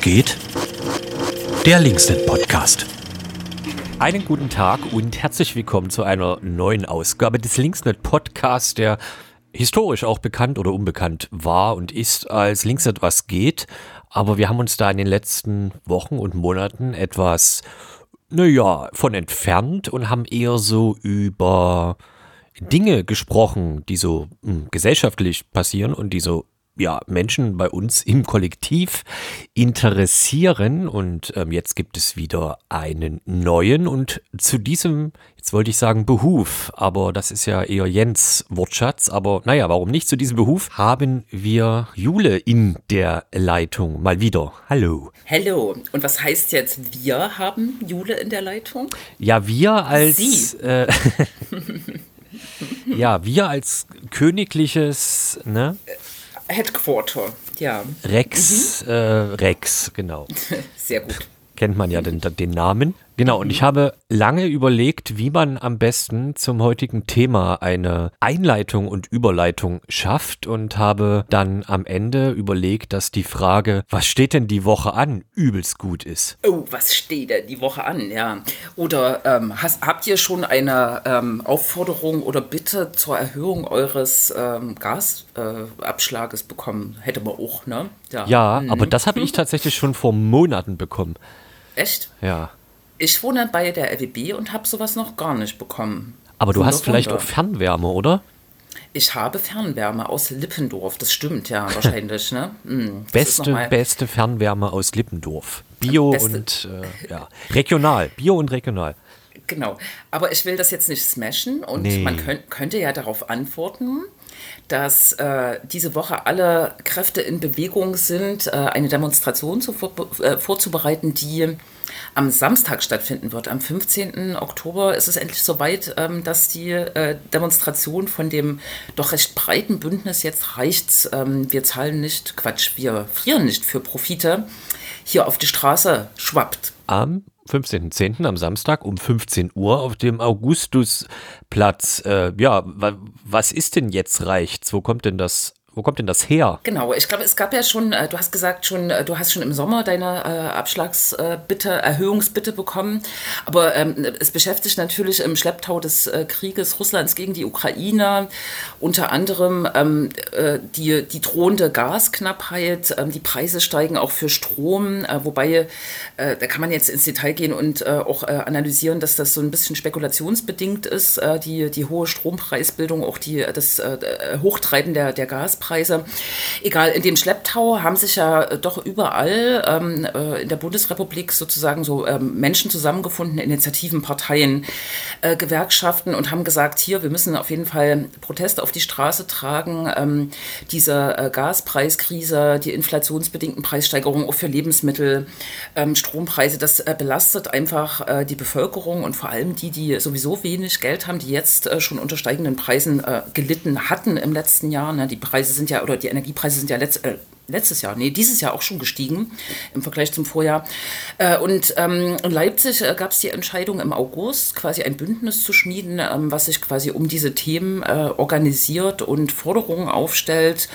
geht? Der Linksnet Podcast. Einen guten Tag und herzlich willkommen zu einer neuen Ausgabe des Linksnet Podcasts, der historisch auch bekannt oder unbekannt war und ist als Linksnet was geht. Aber wir haben uns da in den letzten Wochen und Monaten etwas, naja, von entfernt und haben eher so über Dinge gesprochen, die so mh, hm, gesellschaftlich passieren und die so ja, Menschen bei uns im Kollektiv interessieren. Und ähm, jetzt gibt es wieder einen neuen. Und zu diesem, jetzt wollte ich sagen Behuf, aber das ist ja eher Jens Wortschatz. Aber naja, warum nicht? Zu diesem Behuf haben wir Jule in der Leitung. Mal wieder. Hallo. Hallo. Und was heißt jetzt, wir haben Jule in der Leitung? Ja, wir als. Sie. Äh, ja, wir als königliches, ne? Headquarter, ja. Rex, mhm. äh, Rex, genau. Sehr gut. Kennt man ja den, den Namen. Genau, und ich habe lange überlegt, wie man am besten zum heutigen Thema eine Einleitung und Überleitung schafft und habe dann am Ende überlegt, dass die Frage, was steht denn die Woche an, übelst gut ist. Oh, was steht denn die Woche an, ja. Oder ähm, hast, habt ihr schon eine ähm, Aufforderung oder Bitte zur Erhöhung eures ähm, Gasabschlages äh, bekommen? Hätte man auch, ne? Ja, ja mhm. aber das habe ich tatsächlich schon vor Monaten bekommen. Echt? Ja. Ich wohne bei der LWB und habe sowas noch gar nicht bekommen. Aber du hast vielleicht auch Fernwärme, oder? Ich habe Fernwärme aus Lippendorf, das stimmt ja wahrscheinlich. ne? Hm, beste, beste Fernwärme aus Lippendorf. Bio beste. und äh, ja. regional. Bio und regional. Genau. Aber ich will das jetzt nicht smashen und nee. man könnt, könnte ja darauf antworten, dass äh, diese Woche alle Kräfte in Bewegung sind, äh, eine Demonstration zu, äh, vorzubereiten, die am Samstag stattfinden wird. Am 15. Oktober ist es endlich soweit, ähm, dass die äh, Demonstration von dem doch recht breiten Bündnis jetzt reicht. Ähm, wir zahlen nicht, Quatsch, wir frieren nicht für Profite, hier auf die Straße schwappt. Am 15.10. am Samstag um 15 Uhr auf dem Augustusplatz. Äh, ja, was ist denn jetzt reicht's? Wo kommt denn das wo kommt denn das her? Genau, ich glaube, es gab ja schon, äh, du hast gesagt, schon, äh, du hast schon im Sommer deine äh, Abschlagsbitte, Erhöhungsbitte bekommen. Aber ähm, es beschäftigt natürlich im Schlepptau des äh, Krieges Russlands gegen die Ukraine unter anderem ähm, äh, die, die drohende Gasknappheit. Ähm, die Preise steigen auch für Strom, wobei da kann man jetzt ins Detail gehen und auch analysieren, dass das so ein bisschen spekulationsbedingt ist, die, die hohe Strompreisbildung, auch die, das Hochtreiben der, der Gaspreise. Preise. Egal, in dem Schlepptau haben sich ja äh, doch überall ähm, äh, in der Bundesrepublik sozusagen so ähm, Menschen zusammengefunden, Initiativen, Parteien, äh, Gewerkschaften und haben gesagt, hier, wir müssen auf jeden Fall Protest auf die Straße tragen. Ähm, diese äh, Gaspreiskrise, die inflationsbedingten Preissteigerungen auch für Lebensmittel, ähm, Strompreise, das äh, belastet einfach äh, die Bevölkerung und vor allem die, die sowieso wenig Geld haben, die jetzt schon unter steigenden Preisen gelitten hatten im letzten Jahr. Ne? Die Preise sind ja, oder die Energiepreise sind ja letzt, äh, letztes Jahr, nee, dieses Jahr auch schon gestiegen im Vergleich zum Vorjahr. Äh, und ähm, in Leipzig äh, gab es die Entscheidung im August, quasi ein Bündnis zu schmieden, ähm, was sich quasi um diese Themen äh, organisiert und Forderungen aufstellt.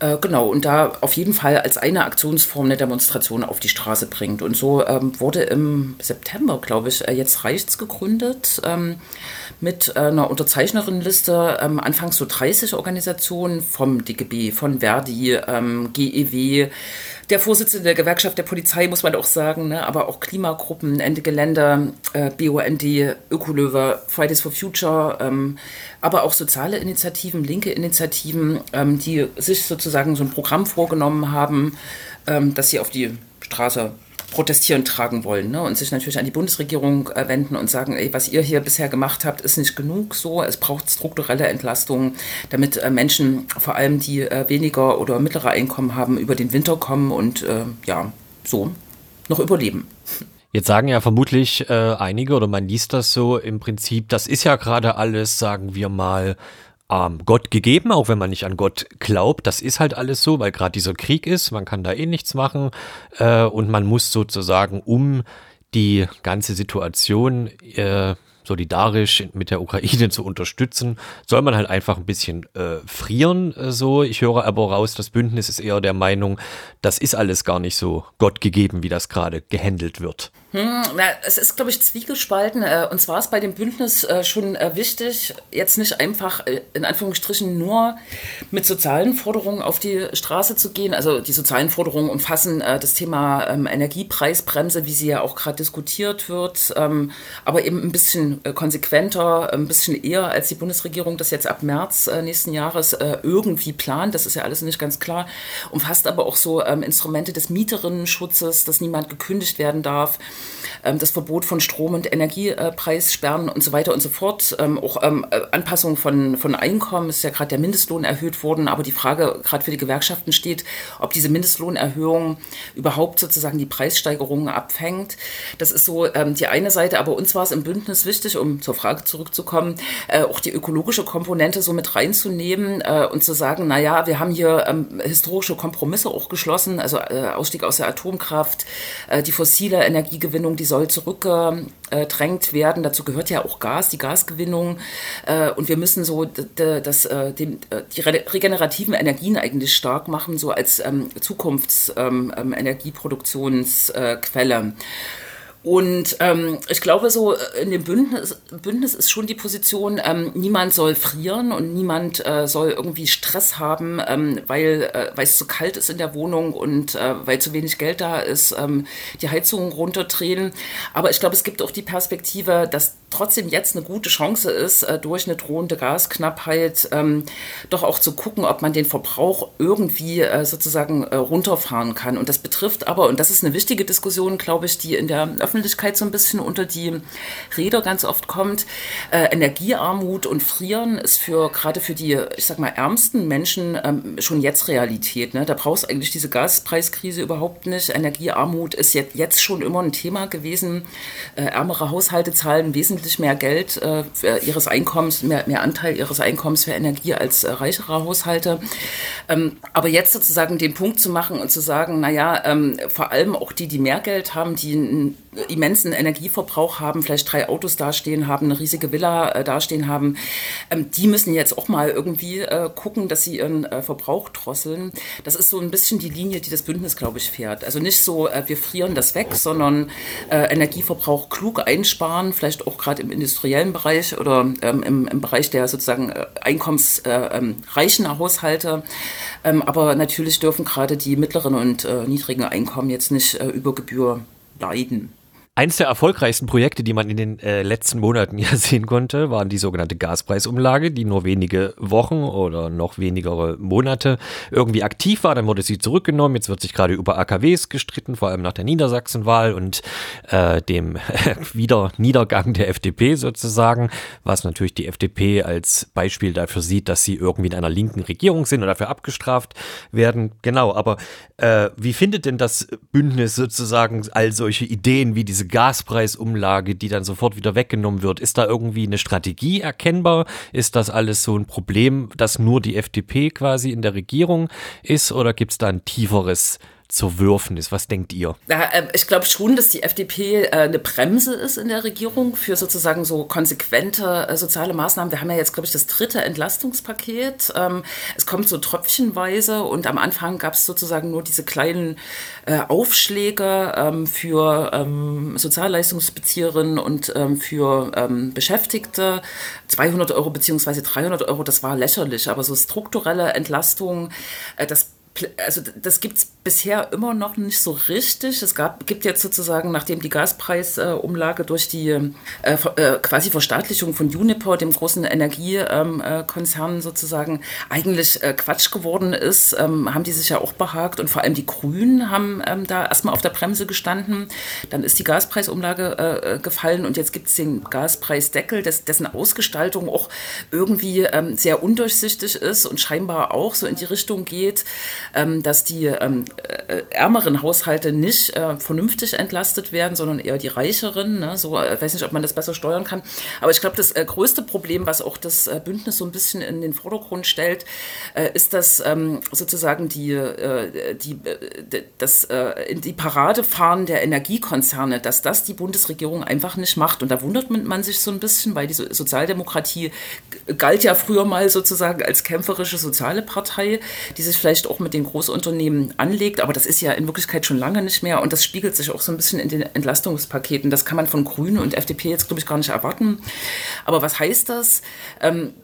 Äh, genau, und da auf jeden Fall als eine Aktionsform eine Demonstration auf die Straße bringt. Und so ähm, wurde im September, glaube ich, äh, jetzt Reichts gegründet. Ähm, mit äh, einer Unterzeichnerinnenliste, ähm, anfangs so 30 Organisationen vom DGB, von Verdi, ähm, GEW, der Vorsitzende der Gewerkschaft der Polizei, muss man auch sagen, ne, aber auch Klimagruppen, Ende Gelände, äh, BUND, Ökolöwe, Fridays for Future, ähm, aber auch soziale Initiativen, linke Initiativen, ähm, die sich sozusagen so ein Programm vorgenommen haben, ähm, dass sie auf die Straße protestieren tragen wollen ne? und sich natürlich an die Bundesregierung äh, wenden und sagen, ey, was ihr hier bisher gemacht habt, ist nicht genug so. Es braucht strukturelle Entlastung, damit äh, Menschen, vor allem die äh, weniger oder mittlere Einkommen haben, über den Winter kommen und äh, ja, so noch überleben. Jetzt sagen ja vermutlich äh, einige oder man liest das so im Prinzip, das ist ja gerade alles, sagen wir mal, ähm, Gott gegeben, auch wenn man nicht an Gott glaubt. Das ist halt alles so, weil gerade dieser Krieg ist, man kann da eh nichts machen äh, und man muss sozusagen um die ganze Situation äh, solidarisch mit der Ukraine zu unterstützen, soll man halt einfach ein bisschen äh, frieren. Äh, so, ich höre aber raus, das Bündnis ist eher der Meinung, das ist alles gar nicht so Gott gegeben, wie das gerade gehandelt wird. Hm, na, es ist, glaube ich, zwiegespalten. Äh, und zwar ist bei dem Bündnis äh, schon äh, wichtig, jetzt nicht einfach in Anführungsstrichen nur mit sozialen Forderungen auf die Straße zu gehen. Also die sozialen Forderungen umfassen das Thema ähm, Energiepreisbremse, wie sie ja auch gerade diskutiert wird, ähm, aber eben ein bisschen konsequenter, ein bisschen eher, als die Bundesregierung das jetzt ab März nächsten Jahres irgendwie plant. Das ist ja alles nicht ganz klar. Umfasst aber auch so ähm, Instrumente des Mieterinnenschutzes, dass niemand gekündigt werden darf ähm, das Verbot von Strom- und Energiepreissperren und so weiter und so fort. Ähm, auch äh, Anpassung von, von Einkommen ist ja gerade der Mindestlohn erhöht worden, aber die Frage gerade für die Gewerkschaften steht, ob diese Mindestlohnerhöhung überhaupt sozusagen die Preissteigerungen abfängt. Das ist so die eine Seite, aber uns war es im Bündnis wichtig, um zur Frage zurückzukommen, äh, auch die ökologische Komponente so mit reinzunehmen äh, und zu sagen, naja, wir haben hier ähm, historische Kompromisse auch geschlossen, also äh, Ausstieg aus der Atomkraft, äh, die fossile Energiegewinnung, die soll zurückgedrängt werden. Dazu gehört ja auch Gas, die Gasgewinnung. Äh, und wir müssen so das, äh, die regenerativen Energien eigentlich stark machen, so als ähm, Zukunftsenergieproduktionsquelle. Ähm, und ähm, ich glaube, so äh, in dem Bündnis, Bündnis ist schon die Position, ähm, niemand soll frieren und niemand äh, soll irgendwie Stress haben, ähm, weil, äh, es zu kalt ist in der Wohnung und äh, weil zu wenig Geld da ist, ähm, die Heizungen runterdrehen. Aber ich glaube, es gibt auch die Perspektive, dass trotzdem jetzt eine gute Chance ist, äh, durch eine drohende Gasknappheit ähm, doch auch zu gucken, ob man den Verbrauch irgendwie äh, sozusagen äh, runterfahren kann. Und das betrifft aber, und das ist eine wichtige Diskussion, glaube ich, die in der Öffentlichkeit so ein bisschen unter die Räder ganz oft kommt. Äh, Energiearmut und Frieren ist für gerade für die, ich sag mal, ärmsten Menschen ähm, schon jetzt Realität. Ne? Da brauchst eigentlich diese Gaspreiskrise überhaupt nicht. Energiearmut ist jetzt, jetzt schon immer ein Thema gewesen. Äh, ärmere Haushalte zahlen wesentlich mehr Geld äh, ihres Einkommens, mehr, mehr Anteil ihres Einkommens für Energie als äh, reichere Haushalte. Ähm, aber jetzt sozusagen den Punkt zu machen und zu sagen, naja, ähm, vor allem auch die, die mehr Geld haben, die immensen Energieverbrauch haben, vielleicht drei Autos dastehen haben, eine riesige Villa äh, dastehen haben, ähm, die müssen jetzt auch mal irgendwie äh, gucken, dass sie ihren äh, Verbrauch drosseln. Das ist so ein bisschen die Linie, die das Bündnis, glaube ich, fährt. Also nicht so, äh, wir frieren das weg, sondern äh, Energieverbrauch klug einsparen, vielleicht auch gerade im industriellen Bereich oder ähm, im, im, Bereich der sozusagen äh, einkommensreichen ähm, Haushalte. Ähm, aber natürlich dürfen gerade die mittleren und niedrigen Einkommen jetzt nicht über Gebühr leiden. Eins der erfolgreichsten Projekte, die man in den äh, letzten Monaten ja sehen konnte, waren die sogenannte Gaspreisumlage, die nur wenige Wochen oder noch weniger Monate irgendwie aktiv war. Dann wurde sie zurückgenommen. Jetzt wird sich gerade über AKWs gestritten, vor allem nach der Niedersachsenwahl und äh, dem wieder Niedergang der FDP sozusagen, was natürlich die FDP als Beispiel dafür sieht, dass sie irgendwie in einer linken Regierung sind und dafür abgestraft werden. Genau, aber äh, wie findet denn das Bündnis sozusagen all solche Ideen wie diese Gaspreisumlage, die dann sofort wieder weggenommen wird, ist da irgendwie eine Strategie erkennbar? Ist das alles so ein Problem, dass nur die FDP quasi in der Regierung ist oder gibt es da ein tieferes zu würfen ist. Was denkt ihr? Ja, äh, ich glaube schon, dass die FDP äh, eine Bremse ist in der Regierung für sozusagen so konsequente äh, soziale Maßnahmen. Wir haben ja jetzt, glaube ich, das dritte Entlastungspaket. Ähm, es kommt so tröpfchenweise und am Anfang gab es sozusagen nur diese kleinen Aufschläge ähm, für ähm, Sozialleistungsbezieherinnen und für Beschäftigte. 200 Euro beziehungsweise 300 Euro, das war lächerlich, aber so strukturelle Entlastung, das also das gibt es bisher immer noch nicht so richtig. Es gab, gibt jetzt sozusagen, nachdem die Gaspreisumlage äh, durch die äh, äh, quasi Verstaatlichung von Uniper, dem großen Energiekonzern ähm, sozusagen, eigentlich äh, Quatsch geworden ist, ähm, haben die sich ja auch behagt und vor allem die Grünen haben ähm, da erstmal auf der Bremse gestanden. Dann ist die Gaspreisumlage äh, äh, gefallen und jetzt gibt es den Gaspreisdeckel, des, dessen Ausgestaltung auch irgendwie ähm, sehr undurchsichtig ist und scheinbar auch so in die Richtung geht, ähm, dass die ähm, äh, ärmeren Haushalte nicht äh, vernünftig entlastet werden, sondern eher die reicheren. Ne? So, ich äh, weiß nicht, ob man das besser steuern kann. Aber ich glaube, das äh, größte Problem, was auch das Bündnis so ein bisschen in den Vordergrund stellt, ist, dass ähm, sozusagen die, die, das, in die Parade der Energiekonzerne, dass das die Bundesregierung einfach nicht macht. Und da wundert man sich so ein bisschen, weil die Sozialdemokratie galt ja früher mal sozusagen als kämpferische soziale Partei, die sich vielleicht auch mit den Großunternehmen anlegt. Aber das ist ja in Wirklichkeit schon lange nicht mehr. Und das spiegelt sich auch so ein bisschen in den Entlastungspaketen. Das kann man von Grünen und FDP jetzt, glaube ich, gar nicht erwarten. Aber was heißt das? Ähm,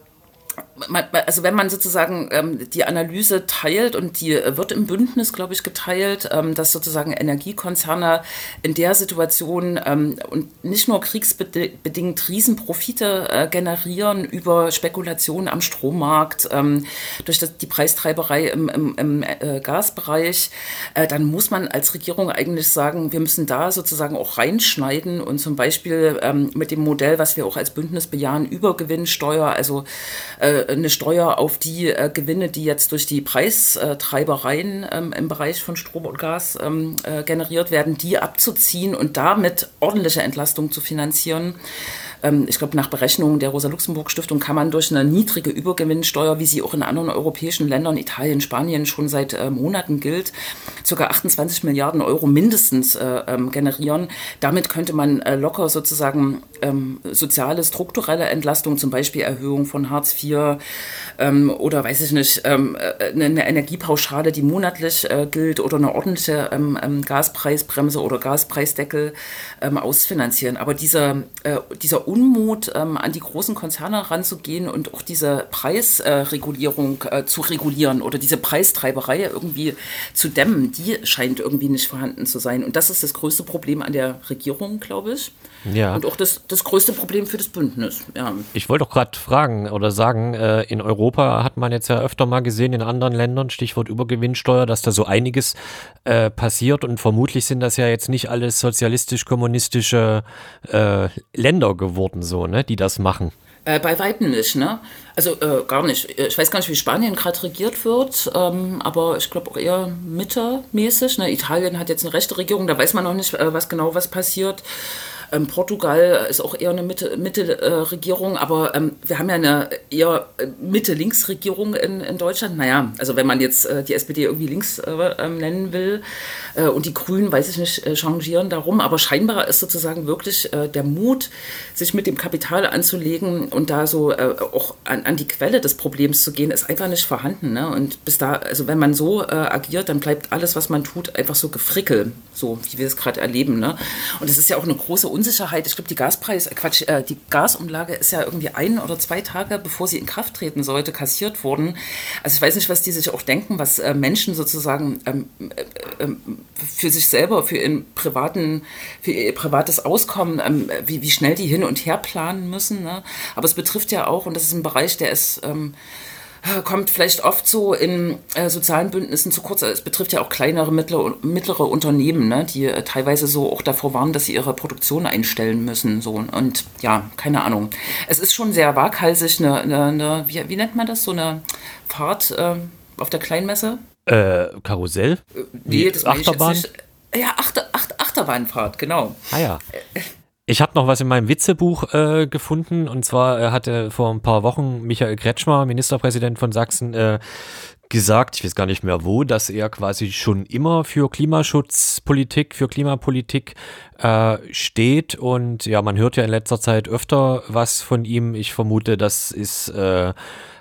also wenn man sozusagen ähm, die Analyse teilt und die wird im Bündnis, glaube ich, geteilt, ähm, dass sozusagen Energiekonzerne in der Situation ähm, und nicht nur kriegsbedingt Riesenprofite äh, generieren über Spekulationen am Strommarkt, ähm, durch das, die Preistreiberei im, im, im äh, Gasbereich, äh, dann muss man als Regierung eigentlich sagen, wir müssen da sozusagen auch reinschneiden und zum Beispiel ähm, mit dem Modell, was wir auch als Bündnis bejahen, Übergewinnsteuer, also äh, eine Steuer auf die äh, Gewinne, die jetzt durch die Preistreibereien ähm, im Bereich von Strom und Gas ähm, äh, generiert werden, die abzuziehen und damit ordentliche Entlastung zu finanzieren. Ähm, ich glaube, nach Berechnungen der Rosa-Luxemburg-Stiftung kann man durch eine niedrige Übergewinnsteuer, wie sie auch in anderen europäischen Ländern, Italien, Spanien schon seit äh, Monaten gilt, ca. 28 Milliarden Euro mindestens äh, ähm, generieren. Damit könnte man äh, locker sozusagen ähm, soziale, strukturelle Entlastung, zum Beispiel Erhöhung von Hartz IV ähm, oder weiß ich nicht, ähm, äh, eine Energiepauschale, die monatlich äh, gilt oder eine ordentliche ähm, Gaspreisbremse oder Gaspreisdeckel ausfinanzieren. Aber dieser, äh, dieser Unmut, ähm, an die großen Konzerne ranzugehen und auch diese Preisregulierung äh, zu regulieren oder diese Preistreiberei irgendwie zu dämmen, die scheint irgendwie nicht vorhanden zu sein. Und das ist das größte Problem an der Regierung, glaube ich. Ja. Und auch das, das größte Problem für das Bündnis. Ja. Ich wollte auch gerade fragen oder sagen, äh, in Europa hat man jetzt ja öfter mal gesehen, in anderen Ländern, Stichwort Übergewinnsteuer, dass da so einiges äh, passiert und vermutlich sind das ja jetzt nicht alles sozialistisch-kommunistische äh, Länder geworden geworden, so, ne, die das machen. Äh, bei Weitem nicht, ne? Also äh, gar nicht. Ich weiß gar nicht, wie Spanien gerade regiert wird, ähm, aber ich glaube auch eher mittermäßig. Ne? Italien hat jetzt eine rechte Regierung, da weiß man noch nicht, äh, was genau was passiert. Ähm, Portugal ist auch eher eine Mitte-Regierung, Mitte, äh, aber ähm, wir haben ja eine eher Mitte-Links-Regierung in, in Deutschland. Naja, also wenn man jetzt äh, die SPD irgendwie links äh, ähm, nennen will äh, und die Grünen, weiß ich nicht, äh, changieren darum, aber scheinbar ist sozusagen wirklich äh, der Mut, sich mit dem Kapital anzulegen und da so auch an, an, die Quelle des Problems zu gehen, ist einfach nicht vorhanden. Ne? Und bis da, also wenn man so agiert, dann bleibt alles, was man tut, einfach so gefrickel, so wie wir es gerade erleben. Ne? Und es ist ja auch eine große Unsicherheit. Ich glaube, die Gaspreis, äh, Quatsch, äh, die Gasumlage ist ja irgendwie ein oder zwei Tage, bevor sie in Kraft treten sollte, kassiert worden. Also ich weiß nicht, was die sich auch denken, was äh, Menschen sozusagen ähm, äh, ähm, für sich selber, für, ihren privaten, für ihr privates Auskommen, ähm, wie, wie schnell die hin und her planen müssen. Ne? Aber es betrifft ja auch, und das ist ein Bereich, der ist ähm, kommt vielleicht oft so in äh, sozialen Bündnissen zu kurz. Es betrifft ja auch kleinere, mittlere, mittlere Unternehmen, ne, die äh, teilweise so auch davor warnen, dass sie ihre Produktion einstellen müssen. So. Und ja, keine Ahnung. Es ist schon sehr waghalsig, eine, eine, eine wie, wie, nennt man das, so eine Fahrt äh, auf der Kleinmesse? Äh, Karussell? Äh, nee, das Achterbahn? Ja, Achter, Achter, Achterbahnfahrt, genau. Ah ja. Äh, ich habe noch was in meinem Witzebuch äh, gefunden und zwar äh, hatte vor ein paar Wochen Michael Kretschmer, Ministerpräsident von Sachsen, äh, gesagt, ich weiß gar nicht mehr wo, dass er quasi schon immer für Klimaschutzpolitik, für Klimapolitik äh, steht und ja, man hört ja in letzter Zeit öfter was von ihm. Ich vermute, das ist äh,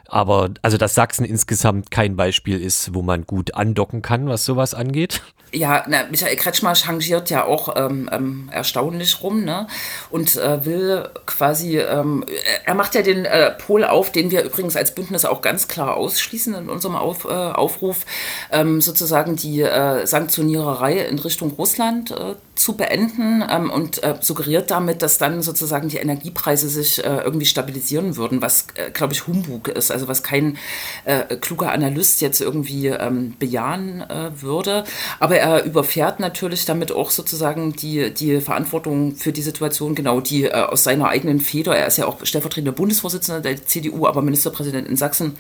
aber also dass Sachsen insgesamt kein Beispiel ist, wo man gut andocken kann, was sowas angeht. Ja, na, Michael Kretschmer changiert ja auch ähm, ähm, erstaunlich rum ne? und äh, will quasi, ähm, er macht ja den äh, Pol auf, den wir übrigens als Bündnis auch ganz klar ausschließen in unserem auf, äh, Aufruf, ähm, sozusagen die äh, Sanktioniererei in Richtung Russland äh, zu beenden ähm, und äh, suggeriert damit, dass dann sozusagen die Energiepreise sich irgendwie stabilisieren würden, was, glaube ich, Humbug ist, also was kein kluger Analyst jetzt irgendwie ähm, bejahen würde. Aber er überfährt natürlich damit auch sozusagen die, die Verantwortung für die Situation, genau die äh, aus seiner eigenen Feder. Er ist ja auch stellvertretender Bundesvorsitzender der CDU, aber Ministerpräsident in Sachsen,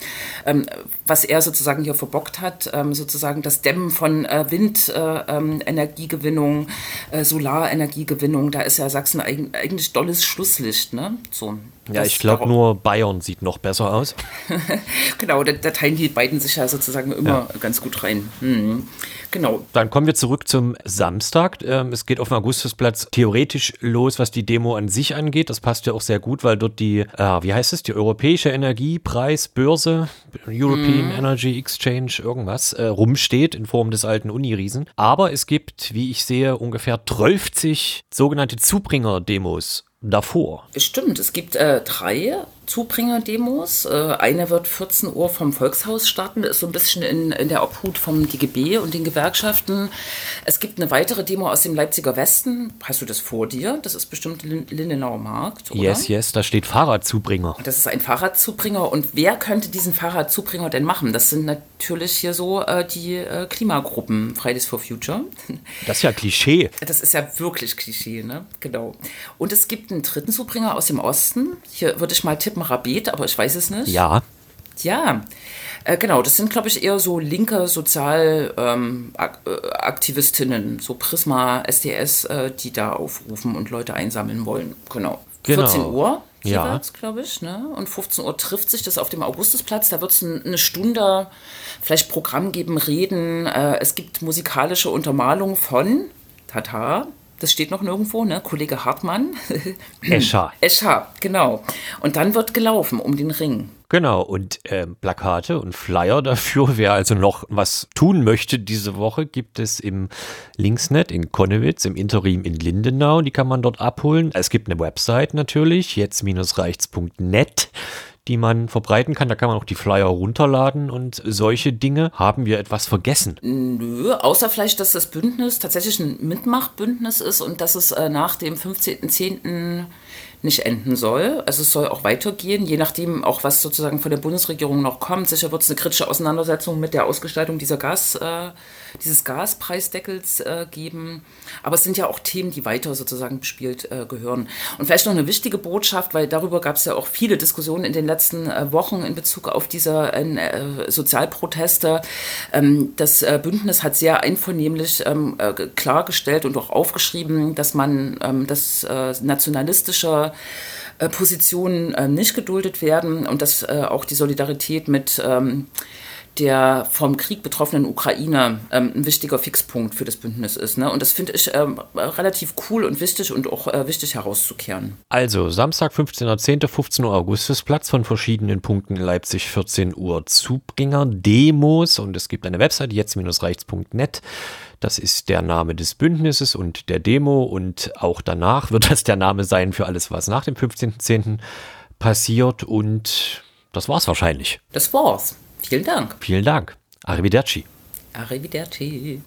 ähm, was er sozusagen hier verbockt hat, ähm, sozusagen das Dämmen von äh, Windenergiegewinnung, äh, äh, Solarenergiegewinnung, da ist ja Sachsen eigentlich dolles Schlusslicht. Ne? So, ja, ich glaube nur Bayern sieht noch besser aus. genau, da, da, teilen die beiden sich ja sozusagen immer ja. ganz gut rein. Hm. Genau. Dann kommen wir zurück zum Samstag. Ähm, es geht auf dem Augustusplatz theoretisch los, was die Demo an sich angeht. Das passt ja auch sehr gut, weil dort die, äh, wie heißt es, die Europäische Energiepreisbörse, European mhm. Energy Exchange, irgendwas, äh, rumsteht in Form des alten Uniriesen. Aber es gibt, wie ich sehe, ungefähr 12 sogenannte Zubringer-Demos davor. Stimmt, es gibt äh, drei Zubringer-Demos. Äh, eine wird 14 Uhr vom Volkshaus starten, ist so ein bisschen in, in der Obhut vom DGB und den Gewerkschaften. Es gibt eine weitere Demo aus dem Leipziger Westen. Hast du das vor dir? Das ist bestimmt Lindenauer Markt, oder? Yes, yes, da steht Fahrradzubringer. Das ist ein Fahrradzubringer. Und wer könnte diesen Fahrradzubringer denn machen? Das sind natürlich hier so äh, die äh, Klimagruppen Fridays for Future. Das ist ja Klischee. Das ist ja wirklich Klischee, ne? Genau. Und es gibt einen dritten Zubringer aus dem Osten. Hier würde ich mal tippen, Rabet, aber ich weiß es nicht. Ja. Ja, äh, genau, das sind, glaube ich, eher so linke Sozialaktivistinnen, ähm, so Prisma, SDS, äh, die da aufrufen und Leute einsammeln wollen. Genau. genau. 14 Uhr jeweils, ja. glaube ich. Ne? Und 15 Uhr trifft sich das auf dem Augustusplatz. Da wird es eine Stunde vielleicht Programm geben, reden. Äh, es gibt musikalische Untermalung von Tata, das steht noch nirgendwo, ne? Kollege Hartmann. Escher. Escher, genau. Und dann wird gelaufen um den Ring. Genau, und äh, Plakate und Flyer dafür, wer also noch was tun möchte diese Woche, gibt es im Linksnet in Konnewitz, im Interim in Lindenau. Die kann man dort abholen. Es gibt eine Website natürlich, jetzt-reichts.net die man verbreiten kann. Da kann man auch die Flyer runterladen und solche Dinge. Haben wir etwas vergessen? Nö, außer vielleicht, dass das Bündnis tatsächlich ein Mitmachbündnis ist und dass es äh, nach dem 15.10 nicht enden soll. Also es soll auch weitergehen, je nachdem auch, was sozusagen von der Bundesregierung noch kommt. Sicher wird es eine kritische Auseinandersetzung mit der Ausgestaltung dieser Gas, äh, dieses Gaspreisdeckels äh, geben. Aber es sind ja auch Themen, die weiter sozusagen bespielt äh, gehören. Und vielleicht noch eine wichtige Botschaft, weil darüber gab es ja auch viele Diskussionen in den letzten äh, Wochen in Bezug auf diese äh, Sozialproteste. Ähm, das äh, Bündnis hat sehr einvernehmlich ähm, klargestellt und auch aufgeschrieben, dass man ähm, das nationalistische Positionen äh, nicht geduldet werden und dass äh, auch die Solidarität mit ähm, der vom Krieg betroffenen Ukraine ähm, ein wichtiger Fixpunkt für das Bündnis ist. Ne? Und das finde ich ähm, relativ cool und wichtig und auch äh, wichtig herauszukehren. Also Samstag 15.10., 15 Uhr Augustusplatz von verschiedenen Punkten in Leipzig 14 Uhr Zubringer, Demos und es gibt eine Website jetzt-reichts.net. Das ist der Name des Bündnisses und der Demo und auch danach wird das der Name sein für alles, was nach dem 15.10. passiert und das war's wahrscheinlich. Das war's. Vielen Dank. Vielen Dank. Arrivederci. Arrivederci.